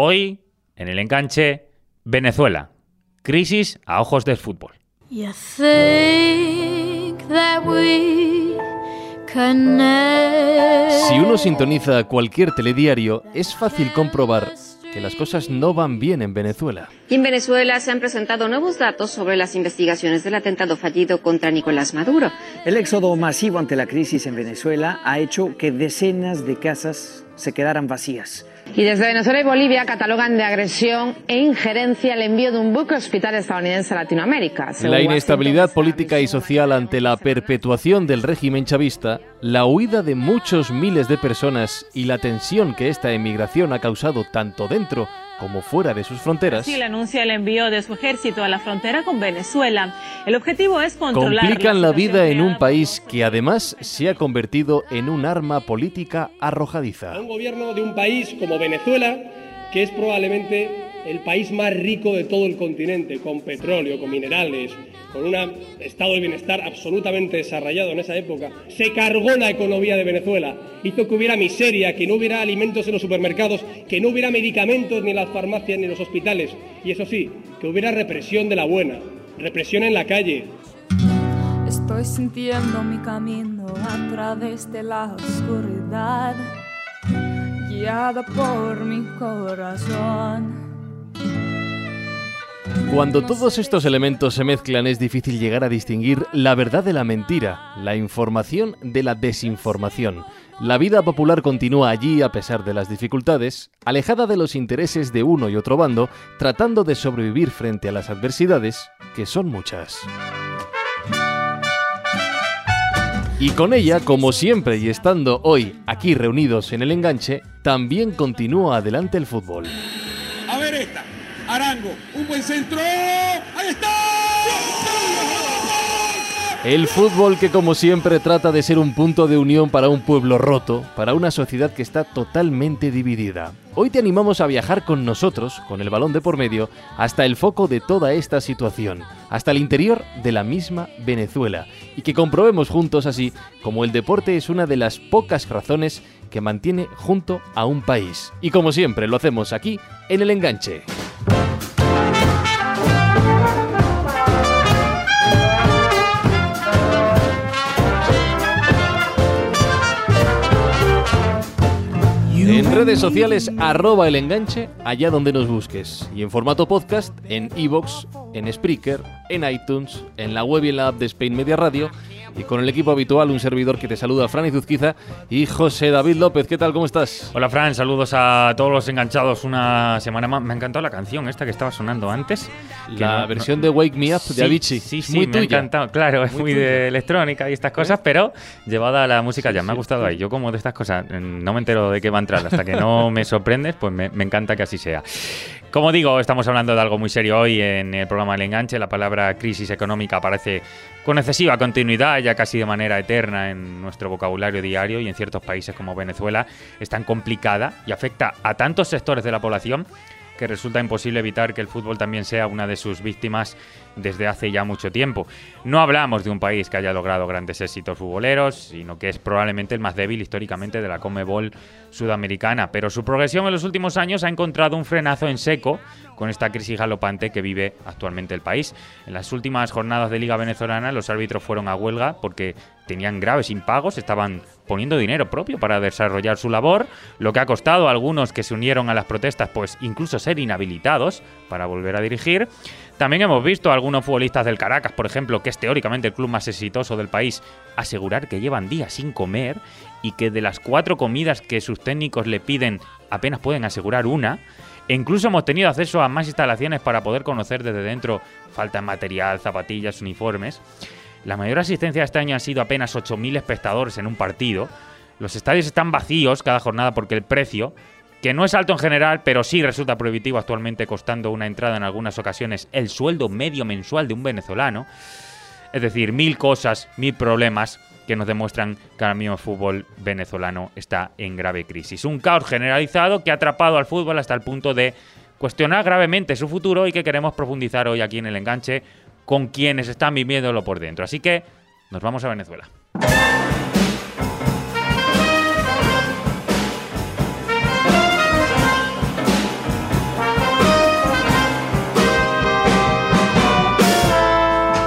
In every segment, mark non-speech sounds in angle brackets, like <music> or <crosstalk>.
Hoy, en el enganche, Venezuela. Crisis a ojos del fútbol. Si uno sintoniza cualquier telediario, es fácil comprobar que las cosas no van bien en Venezuela. en Venezuela se han presentado nuevos datos sobre las investigaciones del atentado fallido contra Nicolás Maduro. El éxodo masivo ante la crisis en Venezuela ha hecho que decenas de casas se quedaran vacías. Y desde Venezuela y Bolivia catalogan de agresión e injerencia el envío de un buque hospital estadounidense a Latinoamérica. La inestabilidad política y social ante la perpetuación del régimen chavista, la huida de muchos miles de personas y la tensión que esta emigración ha causado tanto dentro como fuera de sus fronteras. Brasil anuncia el envío de su ejército a la frontera con Venezuela. El objetivo es controlar. Complican la vida en un país que además se ha convertido en un arma política arrojadiza. Un gobierno de un país como Venezuela, que es probablemente el país más rico de todo el continente, con petróleo, con minerales, con un estado de bienestar absolutamente desarrollado en esa época, se cargó la economía de Venezuela, hizo que hubiera miseria, que no hubiera alimentos en los supermercados, que no hubiera medicamentos ni en las farmacias ni en los hospitales, y eso sí, que hubiera represión de la buena, represión en la calle. Estoy sintiendo mi camino a través de la oscuridad, guiada por mi corazón. Cuando todos estos elementos se mezclan es difícil llegar a distinguir la verdad de la mentira, la información de la desinformación. La vida popular continúa allí a pesar de las dificultades, alejada de los intereses de uno y otro bando, tratando de sobrevivir frente a las adversidades, que son muchas. Y con ella, como siempre y estando hoy aquí reunidos en el enganche, también continúa adelante el fútbol. A ver esta. Arango, un buen centro. ¡Ahí está! El fútbol que como siempre trata de ser un punto de unión para un pueblo roto, para una sociedad que está totalmente dividida. Hoy te animamos a viajar con nosotros, con el balón de por medio, hasta el foco de toda esta situación, hasta el interior de la misma Venezuela, y que comprobemos juntos así como el deporte es una de las pocas razones que mantiene junto a un país. Y como siempre lo hacemos aquí, en el enganche. En redes sociales, arroba el enganche, allá donde nos busques. Y en formato podcast, en iVoox, en Spreaker, en iTunes, en la web y en la app de Spain Media Radio y con el equipo habitual, un servidor que te saluda, Fran Izuzquiza y José David López. ¿Qué tal? ¿Cómo estás? Hola, Fran. Saludos a todos los enganchados una semana más. Me ha encantado la canción esta que estaba sonando antes. La versión de Wake Me Up de Avicii. Sí, sí, muy me ha encantado. Claro, es muy, de electrónica y estas cosas, pero llevada a la música ya. Me ha gustado ahí. Yo como de estas cosas mm, no me entero de qué va a entrar hasta que no me sorprendes, pues me, me encanta que así sea. Como digo, estamos hablando de algo muy serio hoy en el programa El Enganche. La palabra crisis económica aparece con excesiva continuidad, ya casi de manera eterna en nuestro vocabulario diario y en ciertos países como Venezuela es tan complicada y afecta a tantos sectores de la población que resulta imposible evitar que el fútbol también sea una de sus víctimas desde hace ya mucho tiempo. No hablamos de un país que haya logrado grandes éxitos futboleros, sino que es probablemente el más débil históricamente de la Comebol sudamericana, pero su progresión en los últimos años ha encontrado un frenazo en seco con esta crisis galopante que vive actualmente el país. En las últimas jornadas de Liga Venezolana los árbitros fueron a huelga porque tenían graves impagos, estaban poniendo dinero propio para desarrollar su labor, lo que ha costado a algunos que se unieron a las protestas pues incluso ser inhabilitados para volver a dirigir. También hemos visto a algunos futbolistas del Caracas, por ejemplo, que es teóricamente el club más exitoso del país, asegurar que llevan días sin comer y que de las cuatro comidas que sus técnicos le piden apenas pueden asegurar una. E incluso hemos tenido acceso a más instalaciones para poder conocer desde dentro falta de material, zapatillas, uniformes. La mayor asistencia este año ha sido apenas 8.000 espectadores en un partido. Los estadios están vacíos cada jornada porque el precio, que no es alto en general, pero sí resulta prohibitivo actualmente costando una entrada en algunas ocasiones el sueldo medio mensual de un venezolano. Es decir, mil cosas, mil problemas que nos demuestran que ahora mismo el fútbol venezolano está en grave crisis. Un caos generalizado que ha atrapado al fútbol hasta el punto de cuestionar gravemente su futuro y que queremos profundizar hoy aquí en el enganche con quienes están viviéndolo por dentro. Así que nos vamos a Venezuela.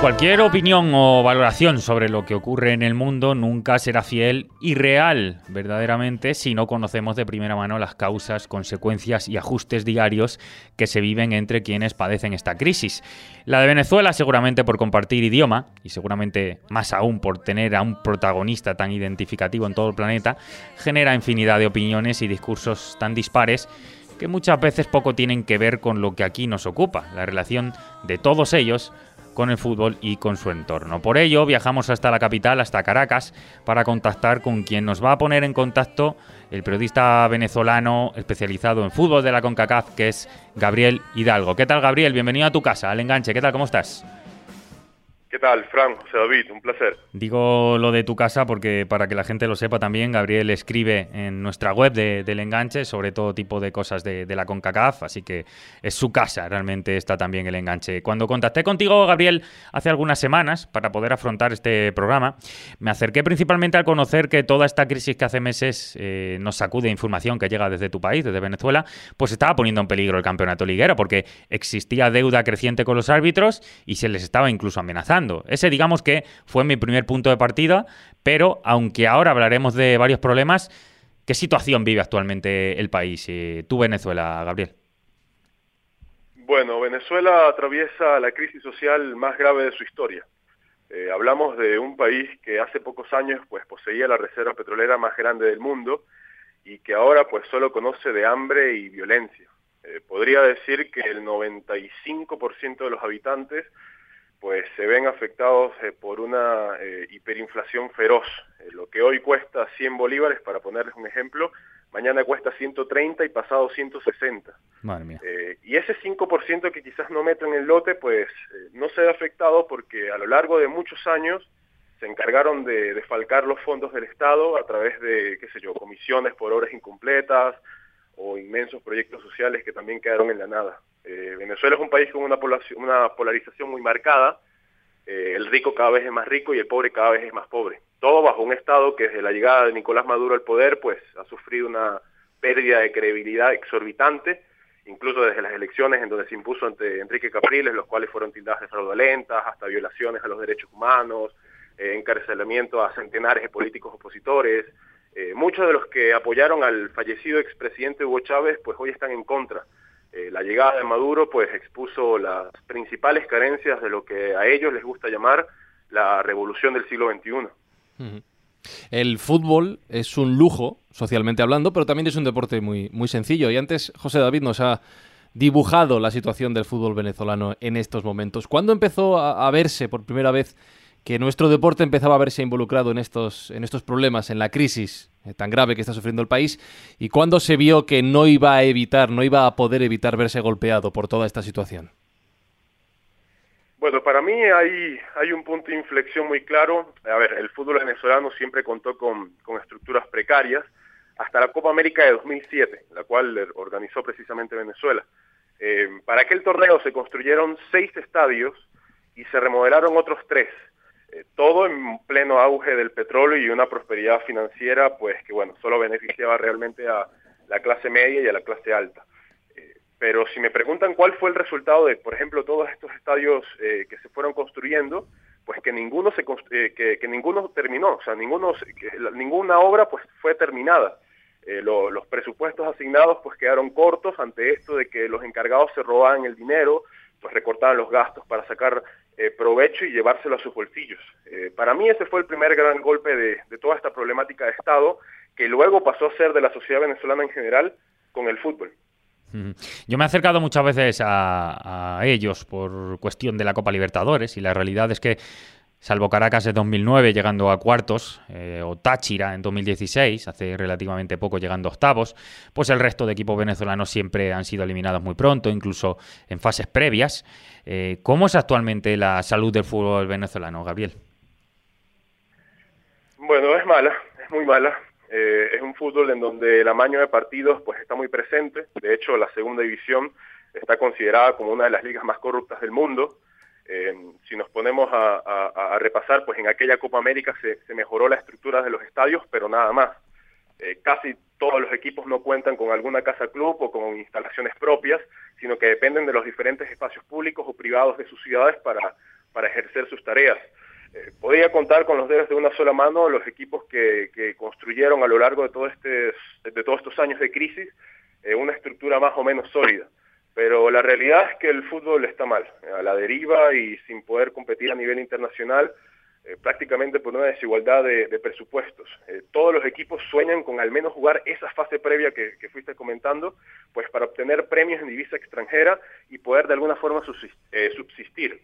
Cualquier opinión o valoración sobre lo que ocurre en el mundo nunca será fiel y real, verdaderamente, si no conocemos de primera mano las causas, consecuencias y ajustes diarios que se viven entre quienes padecen esta crisis. La de Venezuela, seguramente por compartir idioma, y seguramente más aún por tener a un protagonista tan identificativo en todo el planeta, genera infinidad de opiniones y discursos tan dispares que muchas veces poco tienen que ver con lo que aquí nos ocupa, la relación de todos ellos con el fútbol y con su entorno. Por ello, viajamos hasta la capital, hasta Caracas, para contactar con quien nos va a poner en contacto el periodista venezolano especializado en fútbol de la CONCACAF, que es Gabriel Hidalgo. ¿Qué tal, Gabriel? Bienvenido a tu casa, al enganche. ¿Qué tal? ¿Cómo estás? ¿Qué tal, Fran? José David, un placer. Digo lo de tu casa porque para que la gente lo sepa también, Gabriel escribe en nuestra web de, del enganche sobre todo tipo de cosas de, la CONCACAF, así que es su casa, realmente está también el enganche. Cuando contacté contigo, Gabriel, hace algunas semanas para poder afrontar este programa, me acerqué principalmente al conocer que toda esta crisis que hace meses eh, nos sacude información que llega desde tu país, desde Venezuela, pues estaba poniendo en peligro el campeonato liguero porque existía deuda creciente con los árbitros y se les estaba incluso amenazando. Ese digamos que fue mi primer punto de partida, pero aunque ahora hablaremos de varios problemas, ¿qué situación vive actualmente el país, eh, tú Venezuela, Gabriel? Bueno, Venezuela atraviesa la crisis social más grave de su historia. Eh, hablamos de un país que hace pocos años pues poseía la reserva petrolera más grande del mundo y que ahora pues solo conoce de hambre y violencia. Eh, podría decir que el 95% de los habitantes pues se ven afectados eh, por una eh, hiperinflación feroz. Eh, lo que hoy cuesta 100 bolívares, para ponerles un ejemplo, mañana cuesta 130 y pasado 160. Madre mía. y ese 5% que quizás no meto en el lote, pues no se ve afectado porque a lo largo de muchos años se encargaron de defalcar los fondos del Estado a través de, qué sé yo, comisiones por obras incompletas o inmensos proyectos sociales que también quedaron en la nada. Eh, Venezuela es un país con una, una polarización muy marcada, eh, el rico cada vez es más rico y el pobre cada vez es más pobre. Todo bajo un Estado que desde la llegada de Nicolás Maduro al poder pues ha sufrido una pérdida de credibilidad exorbitante, incluso desde las elecciones en donde se impuso ante Enrique Capriles, los cuales fueron tildadas de fraudulentas, hasta violaciones a los derechos humanos, eh, encarcelamiento a centenares de políticos opositores. Eh, muchos de los que apoyaron al fallecido expresidente Hugo Chávez pues hoy están en contra eh, la llegada de Maduro pues expuso las principales carencias de lo que a ellos les gusta llamar la revolución del siglo XXI. El fútbol es un lujo, socialmente hablando, pero también es un deporte muy, muy sencillo. Y antes José David nos ha dibujado la situación del fútbol venezolano en estos momentos. ¿Cuándo empezó a, a verse por primera vez que nuestro deporte empezaba a verse involucrado en estos, en estos problemas, en la crisis eh, tan grave que está sufriendo el país, y cuándo se vio que no iba a evitar, no iba a poder evitar verse golpeado por toda esta situación. Bueno, para mí hay, hay un punto de inflexión muy claro. A ver, el fútbol venezolano siempre contó con, con estructuras precarias, hasta la Copa América de 2007, la cual organizó precisamente Venezuela. Eh, para aquel torneo se construyeron seis estadios y se remodelaron otros tres. Eh, todo en pleno auge del petróleo y una prosperidad financiera, pues que bueno, solo beneficiaba realmente a la clase media y a la clase alta. Eh, pero si me preguntan cuál fue el resultado de, por ejemplo, todos estos estadios eh, que se fueron construyendo, pues que ninguno se que, que, ninguno terminó, o sea, ninguno que, ninguna obra pues fue terminada. Lo, los presupuestos asignados pues quedaron cortos ante esto de que los encargados se robaban el dinero, pues recortaban los gastos para sacar eh, provecho y llevárselo a sus bolsillos. Eh, para mí ese fue el primer gran golpe de, toda esta problemática de Estado, que luego pasó a ser de la sociedad venezolana en general con el fútbol. Yo me he acercado muchas veces a, ellos por cuestión de la Copa Libertadores y la realidad es que salvo Caracas en 2009 llegando a cuartos, eh, o Táchira en 2016, hace relativamente poco llegando a octavos, pues el resto de equipos venezolanos siempre han sido eliminados muy pronto, incluso en fases previas. Eh, ¿Cómo es actualmente la salud del fútbol venezolano, Gabriel? Bueno, es mala, es muy mala. Eh, es un fútbol en donde el amaño de partidos pues está muy presente. De hecho, la segunda división está considerada como una de las ligas más corruptas del mundo. Eh, si nos ponemos a, repasar, pues en aquella Copa América se, mejoró la estructura de los estadios, pero nada más. Eh, casi todos los equipos no cuentan con alguna casa club o con instalaciones propias, sino que dependen de los diferentes espacios públicos o privados de sus ciudades para, ejercer sus tareas. Eh, podría contar con los dedos de una sola mano los equipos que, construyeron a lo largo de, este, de todos estos años de crisis eh, una estructura más o menos sólida. Pero la realidad es que el fútbol está mal, a la deriva y sin poder competir a nivel internacional, eh, prácticamente por una desigualdad de, presupuestos. todos los equipos sueñan con al menos jugar esa fase previa que, fuiste comentando, pues para obtener premios en divisa extranjera y poder de alguna forma subsistir.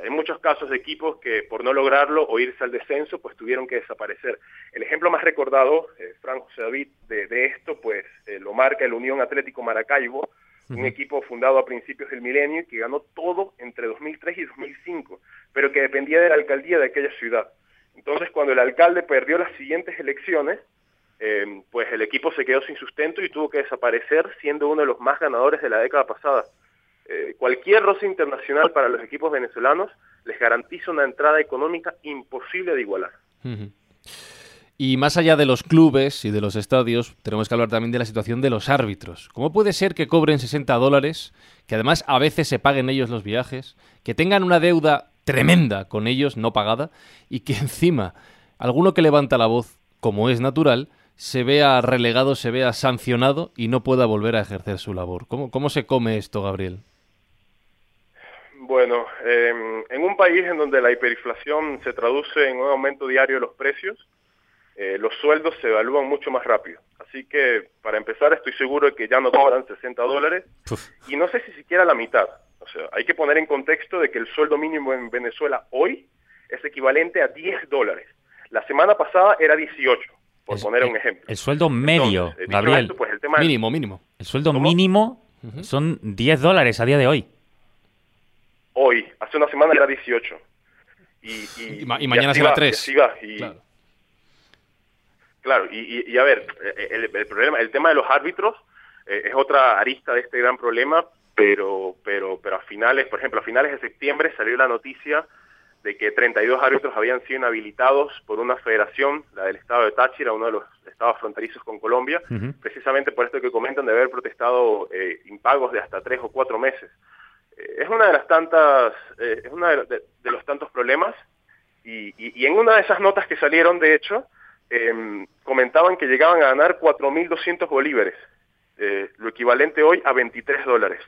Hay muchos casos de equipos que por no lograrlo o irse al descenso, pues tuvieron que desaparecer. El ejemplo más recordado, eh, Frank José David, de, esto, pues eh, lo marca el Unión Atlético Maracaibo, un equipo fundado a principios del milenio y que ganó todo entre 2003 y 2005, pero que dependía de la alcaldía de aquella ciudad. Entonces, cuando el alcalde perdió las siguientes elecciones, eh, pues el equipo se quedó sin sustento y tuvo que desaparecer, siendo uno de los más ganadores de la década pasada. Eh, cualquier roce internacional para los equipos venezolanos les garantiza una entrada económica imposible de igualar. Y más allá de los clubes y de los estadios, tenemos que hablar también de la situación de los árbitros. ¿Cómo puede ser que cobren 60 dólares, que además a veces se paguen ellos los viajes, que tengan una deuda tremenda con ellos, no pagada, y que <laughs> encima alguno que levanta la voz, como es natural, se vea relegado, se vea sancionado y no pueda volver a ejercer su labor? ¿Cómo, cómo se come esto, Gabriel? Bueno, em, en un país en donde la hiperinflación se traduce en un aumento diario de los precios, eh, los sueldos se evalúan mucho más rápido. Así que, para empezar, estoy seguro de que ya no cobran 60 dólares y no sé si siquiera la mitad. O sea, hay que poner en contexto de que el sueldo mínimo en Venezuela hoy es equivalente a 10 dólares. La semana pasada era 18, por poner un ejemplo. El sueldo medio, Gabriel. Pues, mínimo, mínimo. El sueldo mínimo son 10 dólares a día de hoy hoy, hace una semana era 18. Y, mañana será 3. claro. Y, a ver, el, problema, el tema de los árbitros eh, es otra arista de este gran problema, pero, pero, pero a finales, por ejemplo, a finales de septiembre salió la noticia de que 32 árbitros habían sido inhabilitados por una federación, la del estado de Táchira, uno de los estados fronterizos con Colombia, precisamente por esto que comentan de haber protestado eh, impagos de hasta tres o cuatro meses. Es una de las tantas, eh, es uno de, los tantos problemas y, y, en una de esas notas que salieron, de hecho, em, comentaban que llegaban a ganar 4.200 bolívares, eh, lo equivalente hoy a 23 dólares.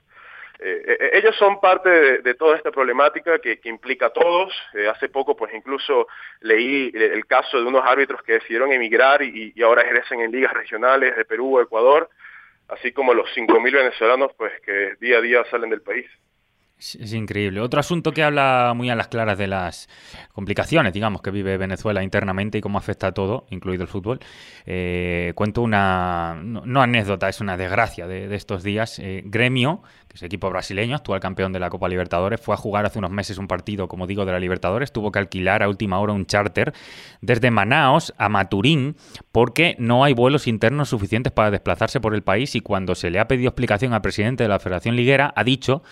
Eh, ellos son parte de, toda esta problemática que, implica a todos. hace poco, pues incluso leí el, caso de unos árbitros que decidieron emigrar y, y ahora ejercen en ligas regionales de Perú o Ecuador, así como los 5.000 venezolanos, pues que día a día salen del país. Es, increíble. Otro asunto que habla muy a las claras de las complicaciones, digamos, que vive Venezuela internamente y cómo afecta a todo, incluido el fútbol. Eh, cuento una, no, anécdota, es una desgracia de, estos días. Eh, Gremio, que es equipo brasileño, actual campeón de la Copa Libertadores, fue a jugar hace unos meses un partido, como digo, de la Libertadores. Tuvo que alquilar a última hora un charter desde Manaos a Maturín porque no hay vuelos internos suficientes para desplazarse por el país y cuando se le ha pedido explicación al presidente de la Federación Liguera, ha dicho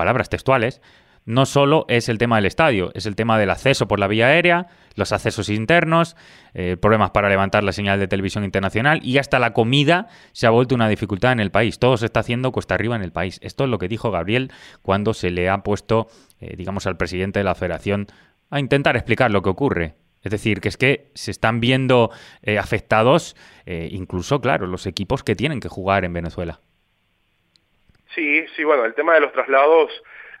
palabras textuales, no solo es el tema del estadio, es el tema del acceso por la vía aérea, los accesos internos, eh, problemas para levantar la señal de televisión internacional y hasta la comida se ha vuelto una dificultad en el país. Todo se está haciendo cuesta arriba en el país. Esto es lo que dijo Gabriel cuando se le ha puesto, eh, digamos, al presidente de la federación a intentar explicar lo que ocurre. Es decir, que es que se están viendo eh, afectados incluso, claro, los equipos que tienen que jugar en Venezuela. Sí, sí, bueno, el tema de los traslados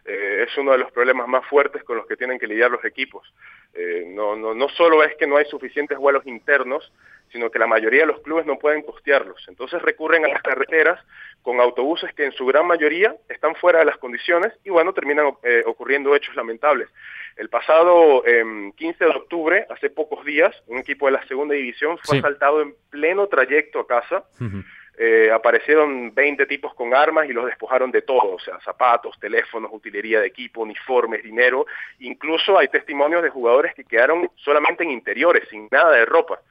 eh, es uno de los problemas más fuertes con los que tienen que lidiar los equipos. Eh, no, no, no solo es que no hay suficientes vuelos internos, sino que la mayoría de los clubes no pueden costearlos. Entonces recurren a las carreteras con autobuses que en su gran mayoría están fuera de las condiciones y bueno, terminan eh, ocurriendo hechos lamentables. El pasado 15 em, de octubre, hace pocos días, un equipo de la segunda división fue asaltado en pleno trayecto a casa. Eh, aparecieron 20 tipos con armas y los despojaron de todo, o sea, zapatos, teléfonos, utilería de equipo, uniformes, dinero. Incluso hay testimonios de jugadores que quedaron solamente en interiores, sin nada de ropa.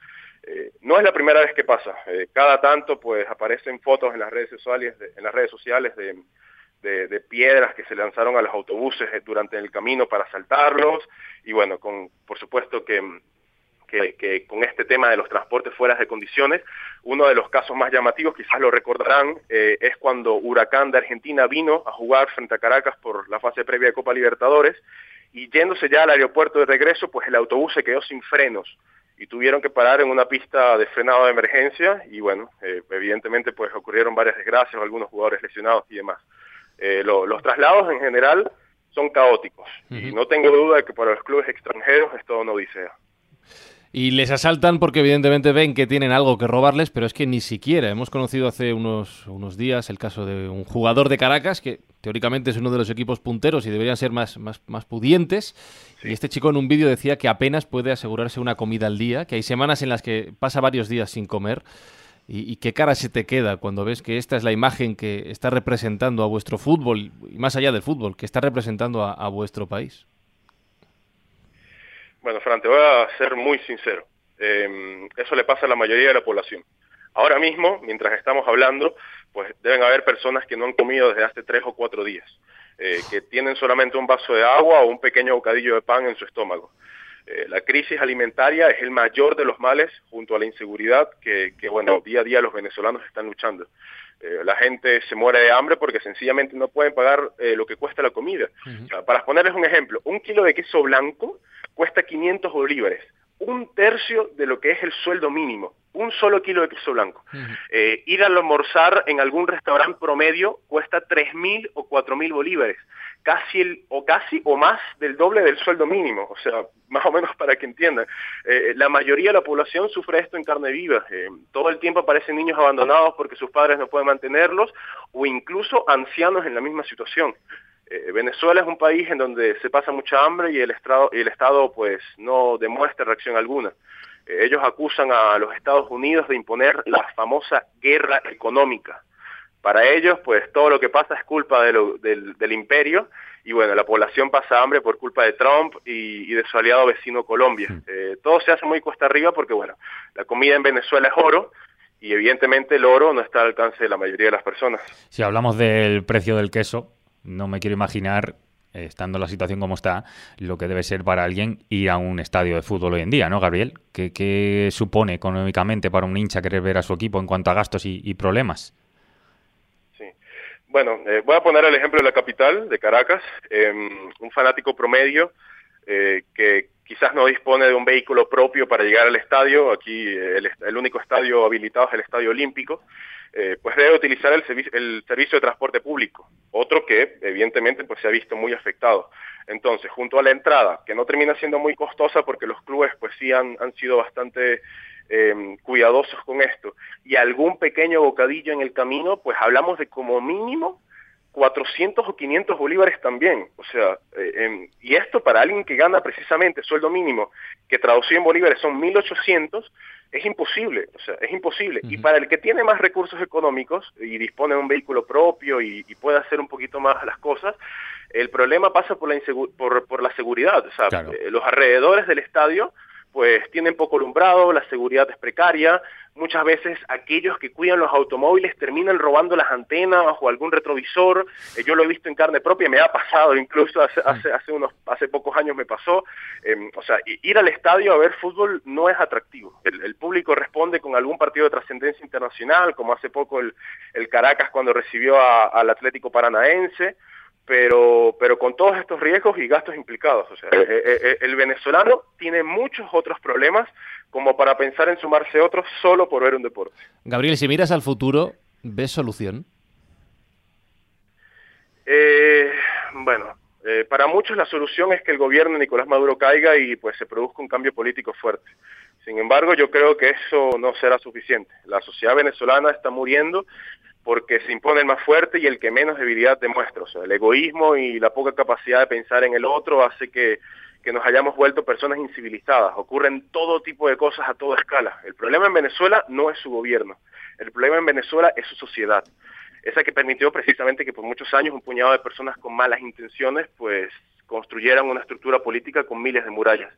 Eh, no es la primera vez que pasa. Eh, cada tanto, pues, aparecen fotos en las redes sociales, de, en las redes sociales de, de, piedras que se lanzaron a los autobuses durante el camino para asaltarlos. Y bueno, con, por supuesto que que, con este tema de los transportes fuera de condiciones, uno de los casos más llamativos, quizás lo recordarán, eh, es cuando Huracán de Argentina vino a jugar frente a Caracas por la fase previa de Copa Libertadores y yéndose ya al aeropuerto de regreso, pues el autobús se quedó sin frenos y tuvieron que parar en una pista de frenado de emergencia y bueno, eh, evidentemente pues ocurrieron varias desgracias, algunos jugadores lesionados y demás. Eh, los traslados en general son caóticos y no tengo duda de que para los clubes extranjeros es todo una odisea. Y les asaltan porque evidentemente ven que tienen algo que robarles, pero es que ni siquiera. Hemos conocido hace unos, unos días el caso de un jugador de Caracas, que teóricamente es uno de los equipos punteros y deberían ser más, más, más pudientes. Y este chico en un vídeo decía que apenas puede asegurarse una comida al día, que hay semanas en las que pasa varios días sin comer. Y, qué cara se te queda cuando ves que esta es la imagen que está representando a vuestro fútbol, y más allá del fútbol, que está representando a vuestro país. Bueno, Fran, te voy a ser muy sincero. Em, eso le pasa a la mayoría de la población. Ahora mismo, mientras estamos hablando, pues deben haber personas que no han comido desde hace tres o cuatro días, eh, que tienen solamente un vaso de agua o un pequeño bocadillo de pan en su estómago. Eh, la crisis alimentaria es el mayor de los males junto a la inseguridad que, bueno, día a día los venezolanos están luchando. Eh, la gente se muere de hambre porque sencillamente no pueden pagar lo que cuesta la comida. para ponerles un ejemplo, un kilo de queso blanco cuesta 500 bolívares, un tercio de lo que es el sueldo mínimo, un solo kilo de queso blanco. Eh, ir a almorzar en algún restaurante promedio cuesta 3.000 o 4.000 bolívares, casi el, o casi o más del doble del sueldo mínimo, o sea, <laughs> más o menos para que entiendan. Eh, la mayoría de la población sufre esto en carne viva. Eh, todo el tiempo aparecen niños abandonados porque sus padres no pueden mantenerlos o incluso ancianos en la misma situación. Venezuela es un país en donde se pasa mucha hambre y el Estado, y el Estado pues no demuestra reacción alguna. Eh, ellos acusan a los Estados Unidos de imponer la famosa guerra económica. Para ellos pues todo lo que pasa es culpa del, imperio y bueno, la población pasa hambre por culpa de Trump y, de su aliado vecino Colombia. Eh, todo se hace muy cuesta arriba porque bueno, la comida en Venezuela es oro, y evidentemente el oro no está al alcance de la mayoría de las personas. Si hablamos del precio del queso, no me quiero imaginar, estando la situación como está, lo que debe ser para alguien ir a un estadio de fútbol hoy en día, ¿no, Gabriel? ¿Qué, supone económicamente para un hincha querer ver a su equipo en cuanto a gastos y, problemas? Sí. Bueno, eh, voy a poner el ejemplo de la capital, de Caracas. Em, un fanático promedio eh, que quizás no dispone de un vehículo propio para llegar al estadio. Aquí el único estadio habilitado es el Estadio Olímpico. Eh, pues debe utilizar el, el, servicio de transporte público, otro que evidentemente pues se ha visto muy afectado. Entonces, junto a la entrada, que no termina siendo muy costosa porque los clubes pues sí han, han sido bastante eh, cuidadosos con esto, y algún pequeño bocadillo en el camino, pues hablamos de como mínimo 400 o 500 bolívares también. O sea, eh, y esto para alguien que gana precisamente sueldo mínimo, que traducido en bolívares son 1.800, es imposible, o sea, es imposible. Y para el que tiene más recursos económicos y dispone de un vehículo propio y, puede hacer un poquito más las cosas, el problema pasa por la, por, por la seguridad. O sea, eh, los alrededores del estadio pues tienen poco alumbrado, la seguridad es precaria, muchas veces aquellos que cuidan los automóviles terminan robando las antenas o algún retrovisor, eh, yo lo he visto en carne propia, me ha pasado incluso hace, hace, hace unos, hace pocos años me pasó, em, o sea, ir al estadio a ver fútbol no es atractivo, el, público responde con algún partido de trascendencia internacional, como hace poco el, el Caracas cuando recibió al Atlético Paranaense, pero, pero con todos estos riesgos y gastos implicados. O sea, eh, eh, eh, el venezolano tiene muchos otros problemas como para pensar en sumarse otros solo por ver un deporte. Gabriel, si miras al futuro, ¿ves solución? bueno, para muchos la solución es que el gobierno de Nicolás Maduro caiga y pues se produzca un cambio político fuerte. Sin embargo, yo creo que eso no será suficiente. La sociedad venezolana está muriendo porque se impone el más fuerte y el que menos debilidad demuestra. O sea, el egoísmo y la poca capacidad de pensar en el otro hace que, que nos hayamos vuelto personas incivilizadas. Ocurren todo tipo de cosas a toda escala. El problema en Venezuela no es su gobierno. El problema en Venezuela es su sociedad. Esa que permitió precisamente que por muchos años un puñado de personas con malas intenciones pues construyeran una estructura política con miles de murallas.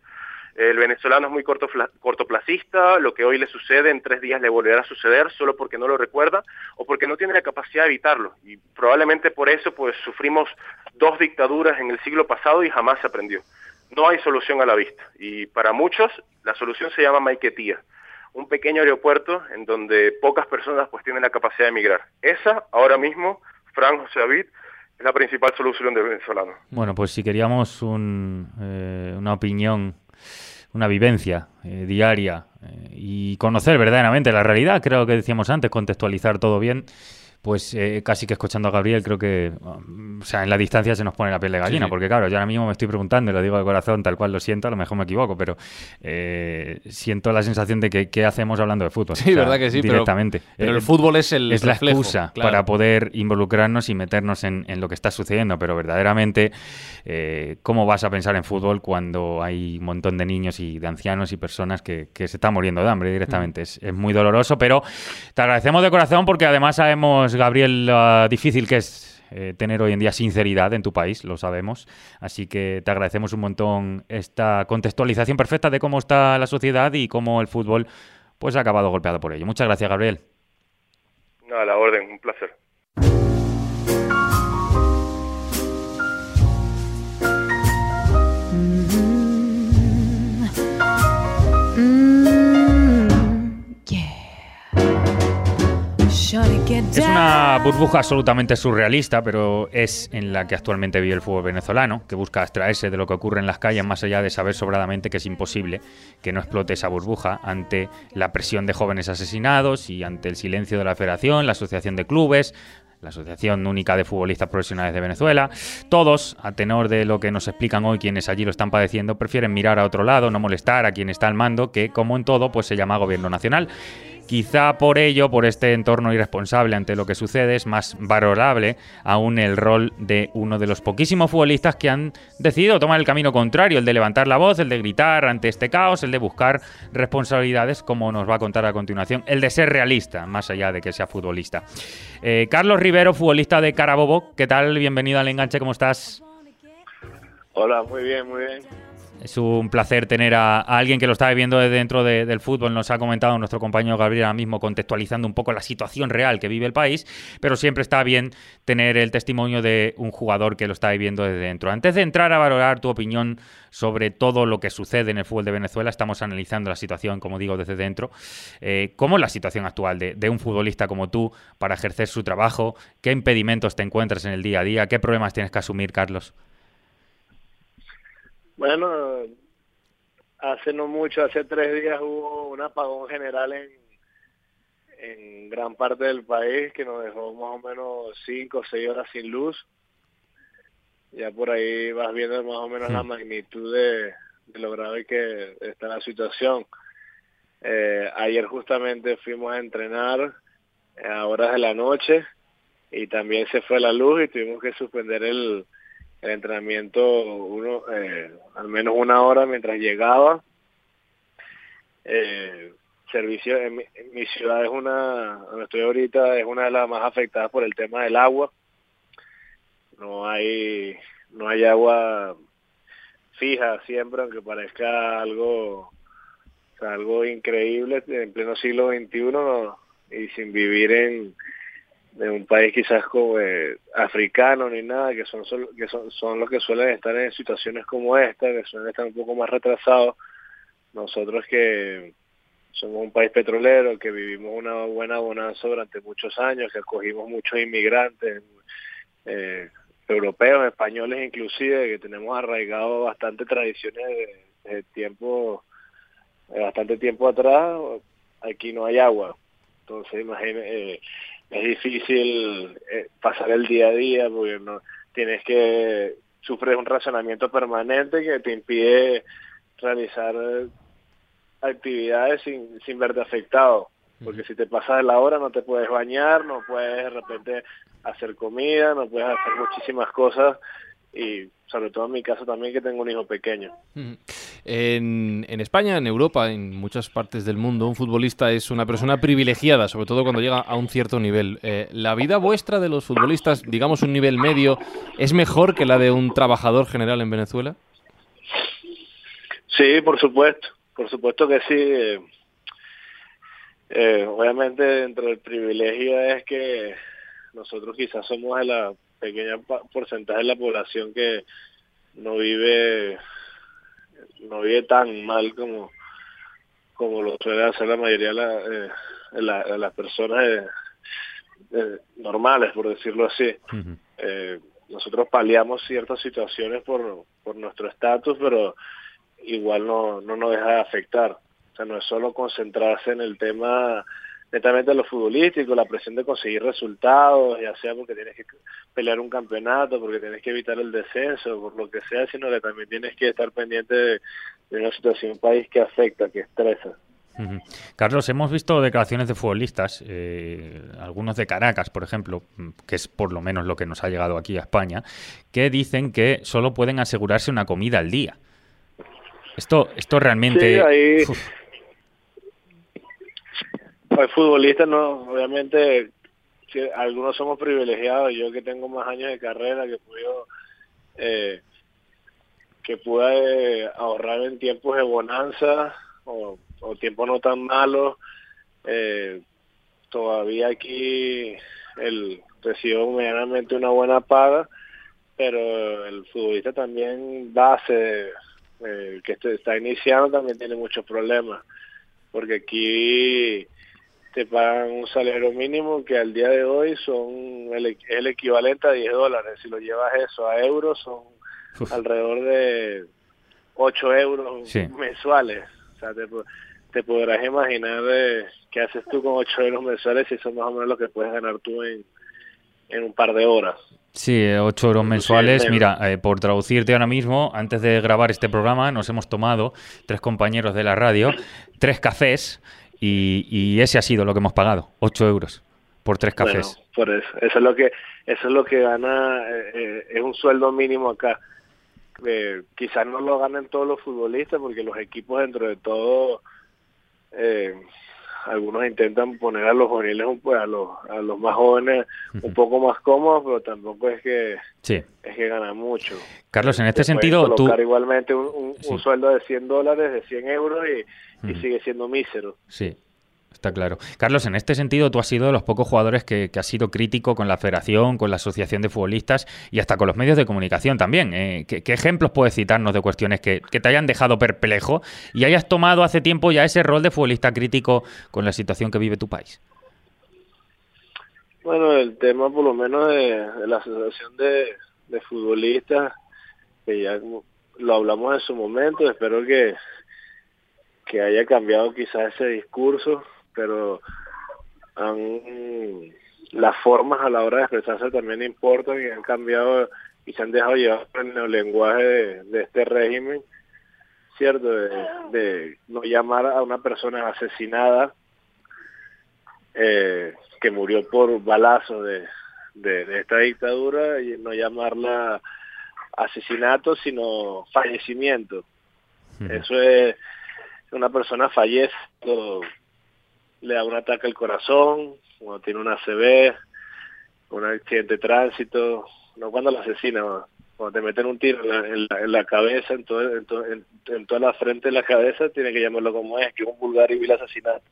El venezolano es muy corto, cortoplacista, lo que hoy le sucede en tres días le volverá a suceder solo porque no lo recuerda o porque no tiene la capacidad de evitarlo. Y probablemente por eso pues sufrimos dos dictaduras en el siglo pasado y jamás se aprendió. No hay solución a la vista. Y para muchos la solución se llama Maiquetía, un pequeño aeropuerto en donde pocas personas pues tienen la capacidad de emigrar. Esa ahora mismo, Fran José David, es la principal solución del venezolano. Bueno, pues si queríamos un, eh, una opinión, una vivencia eh, diaria eh, y conocer verdaderamente la realidad, creo que decíamos antes, contextualizar todo bien, pues eh, casi que escuchando a Gabriel, creo que, o sea, en la distancia se nos pone la piel de gallina, Sí. porque claro, yo ahora mismo me estoy preguntando, y lo digo de corazón, tal cual lo siento, a lo mejor me equivoco, pero eh, siento la sensación de que qué hacemos hablando de fútbol. Sí, verdad que sí, directamente. pero el fútbol es el es la excusa claro. para poder involucrarnos y meternos en, en lo que está sucediendo, pero verdaderamente, eh, ¿cómo vas a pensar en fútbol cuando hay un montón de niños y de ancianos y personas que, que se están muriendo de hambre directamente? Mm. Es, es muy doloroso, pero te agradecemos de corazón porque además sabemos, Gabriel, lo difícil que es eh, tener hoy en día sinceridad en tu país, lo sabemos. Así que te agradecemos un montón esta contextualización perfecta de cómo está la sociedad y cómo el fútbol pues ha acabado golpeado por ello. Muchas gracias, Gabriel. A la orden, un placer. Es una burbuja absolutamente surrealista, pero es en la que actualmente vive el fútbol venezolano, que busca abstraerse de lo que ocurre en las calles más allá de saber sobradamente que es imposible que no explote esa burbuja ante la presión de jóvenes asesinados y ante el silencio de la Federación, la Asociación de Clubes, la Asociación Única de Futbolistas Profesionales de Venezuela. Todos, a tenor de lo que nos explican hoy quienes allí lo están padeciendo, prefieren mirar a otro lado, no molestar a quien está al mando, que como en todo, pues se llama Gobierno Nacional. Quizá por ello, por este entorno irresponsable ante lo que sucede, es más valorable aún el rol de uno de los poquísimos futbolistas que han decidido tomar el camino contrario, el de levantar la voz, el de gritar ante este caos, el de buscar responsabilidades, como nos va a contar a continuación, el de ser realista, más allá de que sea futbolista. Eh, Carlos Rivero, futbolista de Carabobo, ¿qué tal? Bienvenido al enganche, ¿cómo estás? Hola, muy bien, muy bien. Es un placer tener a, alguien que lo está viviendo desde dentro de- del fútbol. Nos ha comentado nuestro compañero Gabriel ahora mismo contextualizando un poco la situación real que vive el país, pero siempre está bien tener el testimonio de un jugador que lo está viviendo desde dentro. Antes de entrar a valorar tu opinión sobre todo lo que sucede en el fútbol de Venezuela, estamos analizando la situación, como digo, desde dentro. Eh, ¿Cómo es la situación actual de un futbolista como tú para ejercer su trabajo? ¿Qué impedimentos te encuentras en el día a día? ¿Qué problemas tienes que asumir, Carlos? Bueno, hace no mucho, hace tres días hubo un apagón general en, en gran parte del país que nos dejó más o menos cinco o seis horas sin luz. Ya por ahí vas viendo más o menos la magnitud de, de lo grave que está la situación. Eh, ayer justamente fuimos a entrenar a horas de la noche y también se fue la luz y tuvimos que suspender el, el entrenamiento uno eh, al menos una hora mientras llegaba eh, servicio en mi, mi ciudad es una donde estoy ahorita es una de las más afectadas por el tema del agua. No hay no hay agua fija siempre aunque parezca algo algo increíble en pleno siglo XXI no, y sin vivir en de un país quizás como eh, africano ni nada que son que son, son los que suelen estar en situaciones como esta que suelen estar un poco más retrasados. Nosotros que somos un país petrolero que vivimos una buena bonanza durante muchos años que acogimos muchos inmigrantes eh, europeos españoles inclusive que tenemos arraigado bastante tradiciones de, tiempo de bastante tiempo atrás aquí no hay agua. Entonces imagínate es difícil eh, pasar el día a día porque no tienes que sufres un razonamiento permanente que te impide realizar eh, actividades sin, sin verte afectado. Porque si te pasas de la hora no te puedes bañar no puedes de repente hacer comida no puedes hacer muchísimas cosas y sobre todo en mi caso también que tengo un hijo pequeño. En, en España, en Europa, en muchas partes del mundo, un futbolista es una persona privilegiada, sobre todo cuando llega a un cierto nivel. Eh, ¿La vida vuestra de los futbolistas, digamos un nivel medio, es mejor que la de un trabajador general en Venezuela? Sí, por supuesto, por supuesto que sí. Eh, obviamente dentro del privilegio es que nosotros quizás somos de la pequeña porcentaje de la población que no vive no vive tan mal como como lo suele hacer la mayoría de, la- eh, de la- de las personas eh, eh, normales por decirlo así eh, no nosotros paliamos ciertas situaciones por, por nuestro estatus, pero igual no, no nos deja de afectar. O sea, no es solo concentrarse en el tema netamente lo futbolístico, la presión de conseguir resultados, ya sea porque tienes que pelear un campeonato, porque tienes que evitar el descenso, por lo que sea, sino que también tienes que estar pendiente de, una situación un país que afecta, que estresa. Carlos, hemos visto declaraciones de futbolistas, eh, algunos de Caracas, por ejemplo, que es por lo menos lo que nos ha llegado aquí a España, que dicen que solo pueden asegurarse una comida al día. Esto, esto realmente... Hay futbolistas, no, obviamente, algunos somos privilegiados. Yo que tengo más años de carrera, que puedo, eh, que pude ahorrar en tiempos de bonanza o, o tiempos no tan malos. Eh, todavía aquí el recibo medianamente una buena paga, pero el futbolista también base, eh, que está iniciando, también tiene muchos problemas, porque aquí te pagan un salario mínimo que al día de hoy son el, el equivalente a 10 dólares. Si lo llevas eso a euros, son alrededor de 8 euros mensuales. O sea, te, podrás imaginar de qué haces tú con 8 euros mensuales y eso es más o menos lo que puedes ganar tú en, en un par de horas. Sí, 8 euros mensuales. Mira, eh, por traducirte ahora mismo, antes de grabar este programa, nos hemos tomado, tres compañeros de la radio, tres cafés y, ese ha sido lo que hemos pagado, 8 euros por tres cafés. por eso, eso es lo que eso es lo que gana, eh, eh, es un sueldo mínimo acá. Eh, quizás no lo ganen todos los futbolistas porque los equipos dentro de todo algunos intentan poner a los juveniles a los a los más jóvenes un poco más cómodos pero tampoco es que sí. es que ganan mucho Carlos en este sentido tú igualmente un, un, sueldo de 100 dólares de 100 euros y y sigue siendo mísero. Sí. Está claro. Carlos, en este sentido, tú has sido de los pocos jugadores que, que has sido crítico con la federación, con la asociación de futbolistas y hasta con los medios de comunicación también. Eh, ¿qué, ejemplos puedes citarnos de cuestiones que, te hayan dejado perplejo y hayas tomado hace tiempo ya ese rol de futbolista crítico con la situación que vive tu país? Bueno, el tema por lo menos de, la asociación de, de futbolistas, que ya lo hablamos en su momento, espero que que haya cambiado quizás ese discurso, pero han, las formas a la hora de expresarse también importan y han cambiado y se han dejado llevar por el neolenguaje de, este régimen, ¿cierto? De, no llamar a una persona asesinada eh, que murió por balazo de, de, esta dictadura y no llamarla asesinato, sino fallecimiento. Eso es una persona fallece, le da un ataque al corazón, cuando tiene una ACV, un accidente de tránsito, no cuando la asesina, cuando te meten un tiro en la, cabeza, en, todo, en, toda la frente de la cabeza, tiene que llamarlo como es, que es un vulgar y vil asesinato.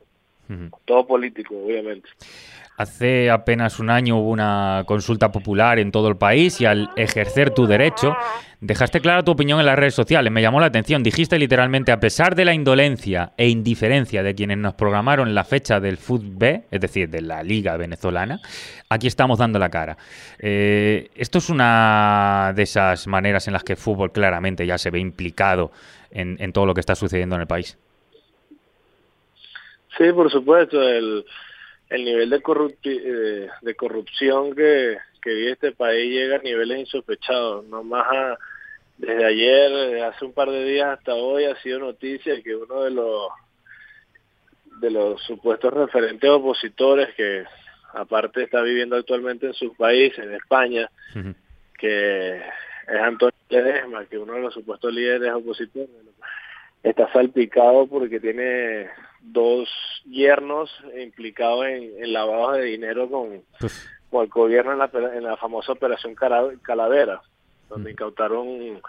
Todo político, obviamente. Hace apenas un año hubo una consulta popular en todo el país y al ejercer tu derecho dejaste clara tu opinión en las redes sociales. Me llamó la atención. Dijiste literalmente, a pesar de la indolencia e indiferencia de quienes nos programaron la fecha del fútbol, es decir, de la liga venezolana, aquí estamos dando la cara. Eh, esto es una de esas maneras en las que el fútbol claramente ya se ve implicado en, todo lo que está sucediendo en el país. Sí, por supuesto. El el nivel de, eh, de corrupción que, que vive este país llega a niveles insospechados. No más desde ayer, hace un par de días hasta hoy ha sido noticia que uno de los de los supuestos referentes opositores que aparte está viviendo actualmente en su país, en España, que es Antonio Ledesma, que uno de los supuestos líderes opositores está salpicado porque tiene dos yernos implicados en, lavado de dinero con, con el gobierno en la, en la famosa operación Calavera, donde incautaron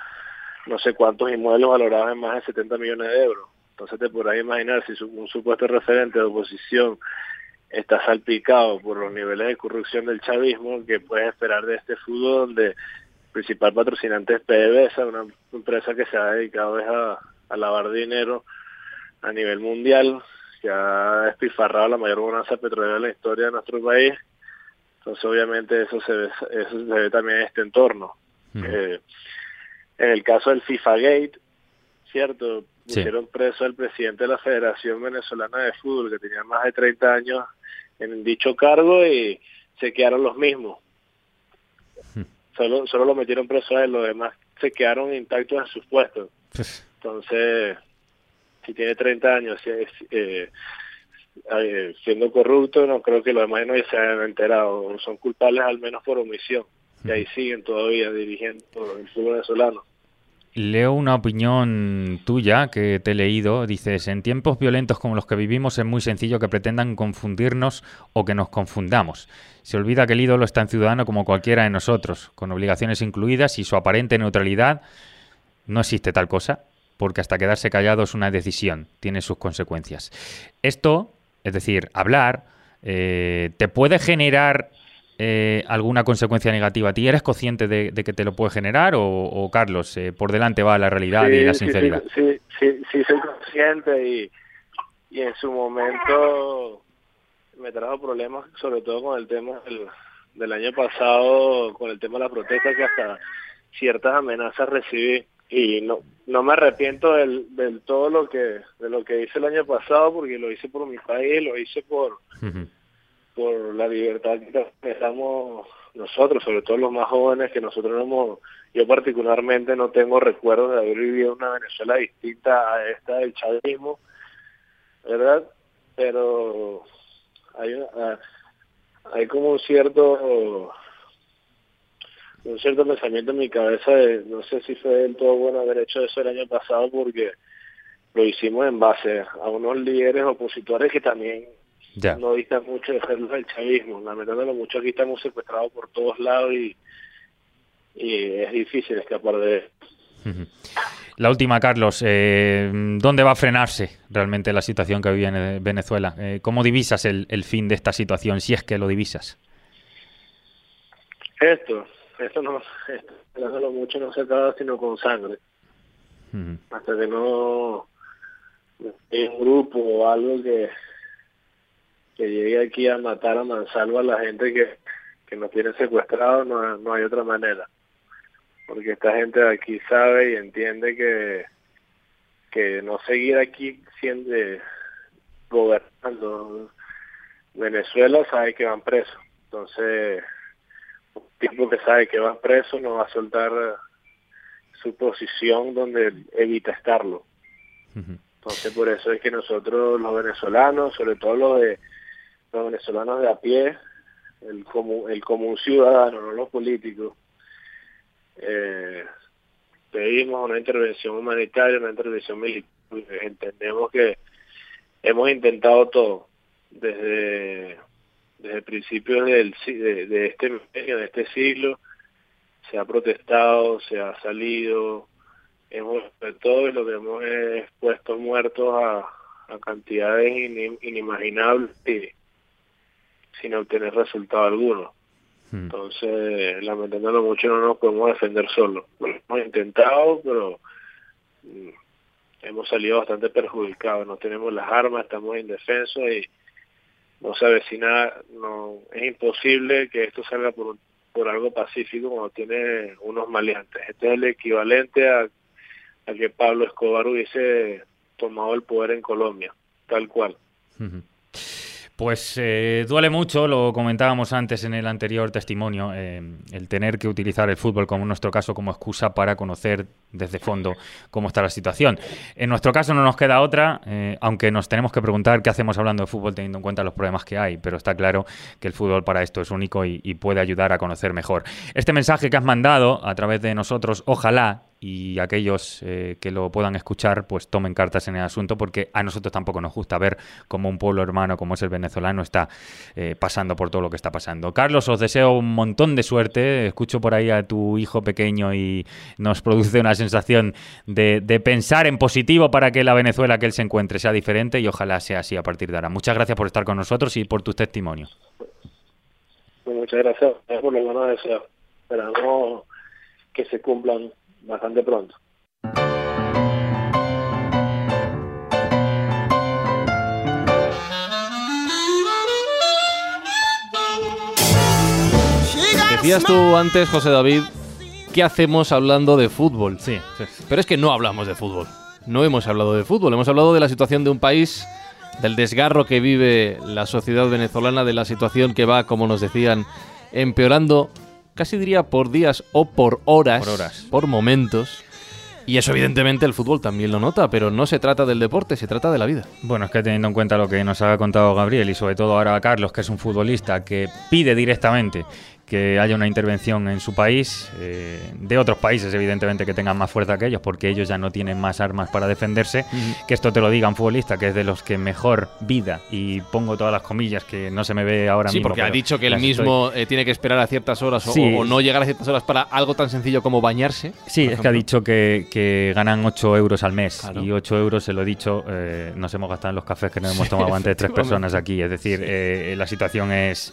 no sé cuántos inmuebles valorados en más de 70 millones de euros. Entonces te podrás imaginar si un supuesto referente de oposición está salpicado por los niveles de corrupción del chavismo, que puedes esperar de este fútbol donde el principal patrocinante es PDVSA, una empresa que se ha dedicado a, a lavar dinero a nivel mundial, que ha despilfarrado la mayor bonanza petrolera de la historia de nuestro país, Entonces, obviamente, eso se ve, eso se ve también en este entorno. Eh, en el caso del FIFA Gate, ¿cierto? Pusieron preso al presidente de la Federación Venezolana de Fútbol, que tenía más de 30 años en dicho cargo, y se quedaron los mismos. Solo, solo lo metieron preso a él, los demás se quedaron intactos en sus puestos. Entonces, si tiene 30 años, si es, eh, eh, siendo corrupto, no creo que los demás no se hayan enterado, son culpables al menos por omisión, y ahí siguen todavía dirigiendo el fútbol venezolano. Leo una opinión tuya que te he leído. Dices, en tiempos violentos como los que vivimos es muy sencillo que pretendan confundirnos o que nos confundamos. Se olvida que el ídolo está en ciudadano como cualquiera de nosotros, con obligaciones incluidas y su aparente neutralidad. No existe tal cosa, porque hasta quedarse callado es una decisión, tiene sus consecuencias. Esto es decir, hablar eh, te puede generar eh, alguna consecuencia negativa a ti. ¿Eres consciente de, que te lo puede generar o, Carlos, eh, por delante va la realidad y la sinceridad? Sí, sí, sí, soy consciente y, y en su momento me trajo problemas, sobre todo con el tema del, del año pasado, con el tema de la protesta, que hasta ciertas amenazas recibí y no no me arrepiento del, del todo lo que de lo que hice el año pasado porque lo hice por mi país lo hice por por la libertad que estamos nosotros sobre todo los más jóvenes que nosotros no hemos yo particularmente no tengo recuerdos de haber vivido una Venezuela distinta a esta del chavismo verdad pero hay hay como un cierto un cierto pensamiento en mi cabeza de no sé si fue del todo bueno haber hecho eso el año pasado porque lo hicimos en base a unos líderes opositores que también no distan mucho de ser del chavismo. Lamentablemente mucho aquí estamos secuestrados por todos lados y, y es difícil escapar de eso. La última, Carlos. Eh, ¿Dónde va a frenarse realmente la situación que vive en Venezuela? Eh, ¿Cómo divisas el, el fin de esta situación, si es que lo divisas? Esto, esto no, esto, mucho no se acaba sino con sangre. Hasta que no hay un grupo o algo que, que llegue aquí a matar a mansalva a la gente que, que nos tiene secuestrado, no, no hay otra manera. Porque esta gente de aquí sabe y entiende que, que no seguir aquí siendo gobernando Venezuela sabe que van presos. Entonces, un tipo que sabe que va preso no va a soltar eh, su posición donde evita estarlo. Entonces por eso es que nosotros los venezolanos, sobre todo los de los venezolanos de a pie, el común, el común ciudadano, no los políticos, eh, pedimos una intervención humanitaria, una intervención militar. Entendemos que hemos intentado todo, desde desde principios del, de, de este de este siglo, se ha protestado, se ha salido, hemos de todo y lo que hemos expuesto muertos a, a cantidades inimaginables y, sin obtener resultado alguno. Hmm. Entonces, lamentándolo mucho, no nos podemos defender solos. Lo hemos intentado, pero mm, hemos salido bastante perjudicados. No tenemos las armas, estamos indefensos y no se avecina, no, es imposible que esto salga por, por algo pacífico cuando tiene unos maleantes. Este es el equivalente a, a que Pablo Escobar hubiese tomado el poder en Colombia, tal cual. Pues eh, duele mucho, lo comentábamos antes en el anterior testimonio, eh, el tener que utilizar el fútbol, como en nuestro caso, como excusa para conocer desde fondo cómo está la situación. En nuestro caso no nos queda otra, eh, aunque nos tenemos que preguntar qué hacemos hablando de fútbol teniendo en cuenta los problemas que hay, pero está claro que el fútbol para esto es único y, y puede ayudar a conocer mejor. Este mensaje que has mandado a través de nosotros, ojalá y aquellos eh, que lo puedan escuchar pues tomen cartas en el asunto porque a nosotros tampoco nos gusta ver cómo un pueblo hermano como es el venezolano está eh, pasando por todo lo que está pasando. Carlos, os deseo un montón de suerte. Escucho por ahí a tu hijo pequeño y nos produce una sensación de, pensar en positivo para que la Venezuela que él se encuentre sea diferente y ojalá sea así a partir de ahora. Muchas gracias por estar con nosotros y por tu testimonio. Pues muchas gracias por los buenos deseos. Esperamos que se cumplan bastante pronto. Decías tú antes, José David, ¿qué hacemos hablando de fútbol? Sí, sí. Pero es que no hablamos de fútbol. No hemos hablado de fútbol, hemos hablado de la situación de un país, del desgarro que vive la sociedad venezolana, de la situación que va, como nos decían, empeorando, casi diría por días o por horas, Por horas. por momentos. Y eso evidentemente el fútbol también lo nota, pero no se trata del deporte, se trata de la vida. Bueno, es que teniendo en cuenta lo que nos ha contado Gabriel y sobre todo ahora Carlos, que es un futbolista que pide directamente que haya una intervención en su país, eh, de otros países evidentemente que tengan más fuerza que ellos, porque ellos ya no tienen más armas para defenderse, que esto te lo diga un futbolista que es de los que mejor vida, y pongo todas las comillas que no se me ve ahora sí, mismo. porque ha dicho que él estoy- mismo eh, tiene que esperar a ciertas horas o, Sí. o no llegar a ciertas horas para algo tan sencillo como bañarse. Sí, es que ha dicho que, que ganan 8 euros al mes Claro. y 8 euros, se lo he dicho, eh, nos hemos gastado en los cafés que nos hemos tomado antes de tres personas aquí. Es decir, eh, la situación es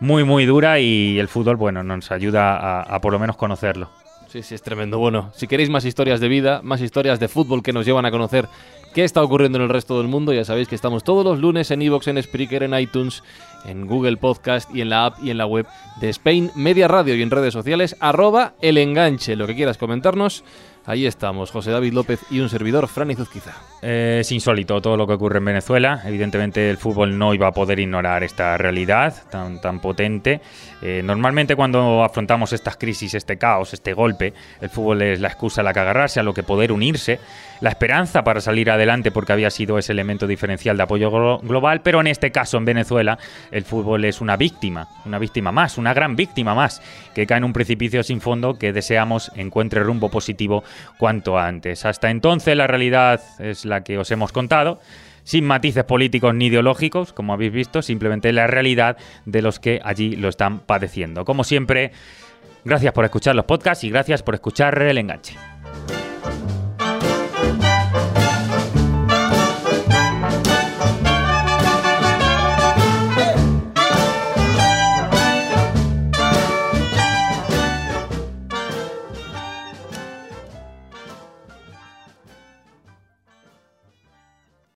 muy, muy dura y el fútbol, bueno, nos ayuda a, por lo menos conocerlo. Sí, sí, es tremendo. Bueno, si queréis más historias de vida, más historias de fútbol que nos llevan a conocer qué está ocurriendo en el resto del mundo, ya sabéis que estamos todos los lunes en iVoox, en Spreaker, en iTunes, en Google Podcast y en la app y en la web de Spain Media Radio y en redes sociales, arroba el enganche. Lo que quieras comentarnos, ahí estamos. José David López y un servidor, Fran Izuzquiza. Eh, es insólito todo lo que ocurre en Venezuela. Evidentemente el fútbol no iba a poder ignorar esta realidad tan, tan potente. Eh, normalmente cuando afrontamos estas crisis, este caos, este golpe, el fútbol es la excusa a la que agarrarse, a lo que poder unirse, la esperanza para salir adelante porque había sido ese elemento diferencial de apoyo glo- global, pero en este caso en Venezuela el fútbol es una víctima, una víctima más, una gran víctima más, que cae en un precipicio sin fondo que deseamos encuentre rumbo positivo cuanto antes. Hasta entonces la realidad es la que os hemos contado, sin matices políticos ni ideológicos, como habéis visto, simplemente la realidad de los que allí lo están padeciendo. Como siempre, gracias por escuchar los podcasts y gracias por escuchar el enganche.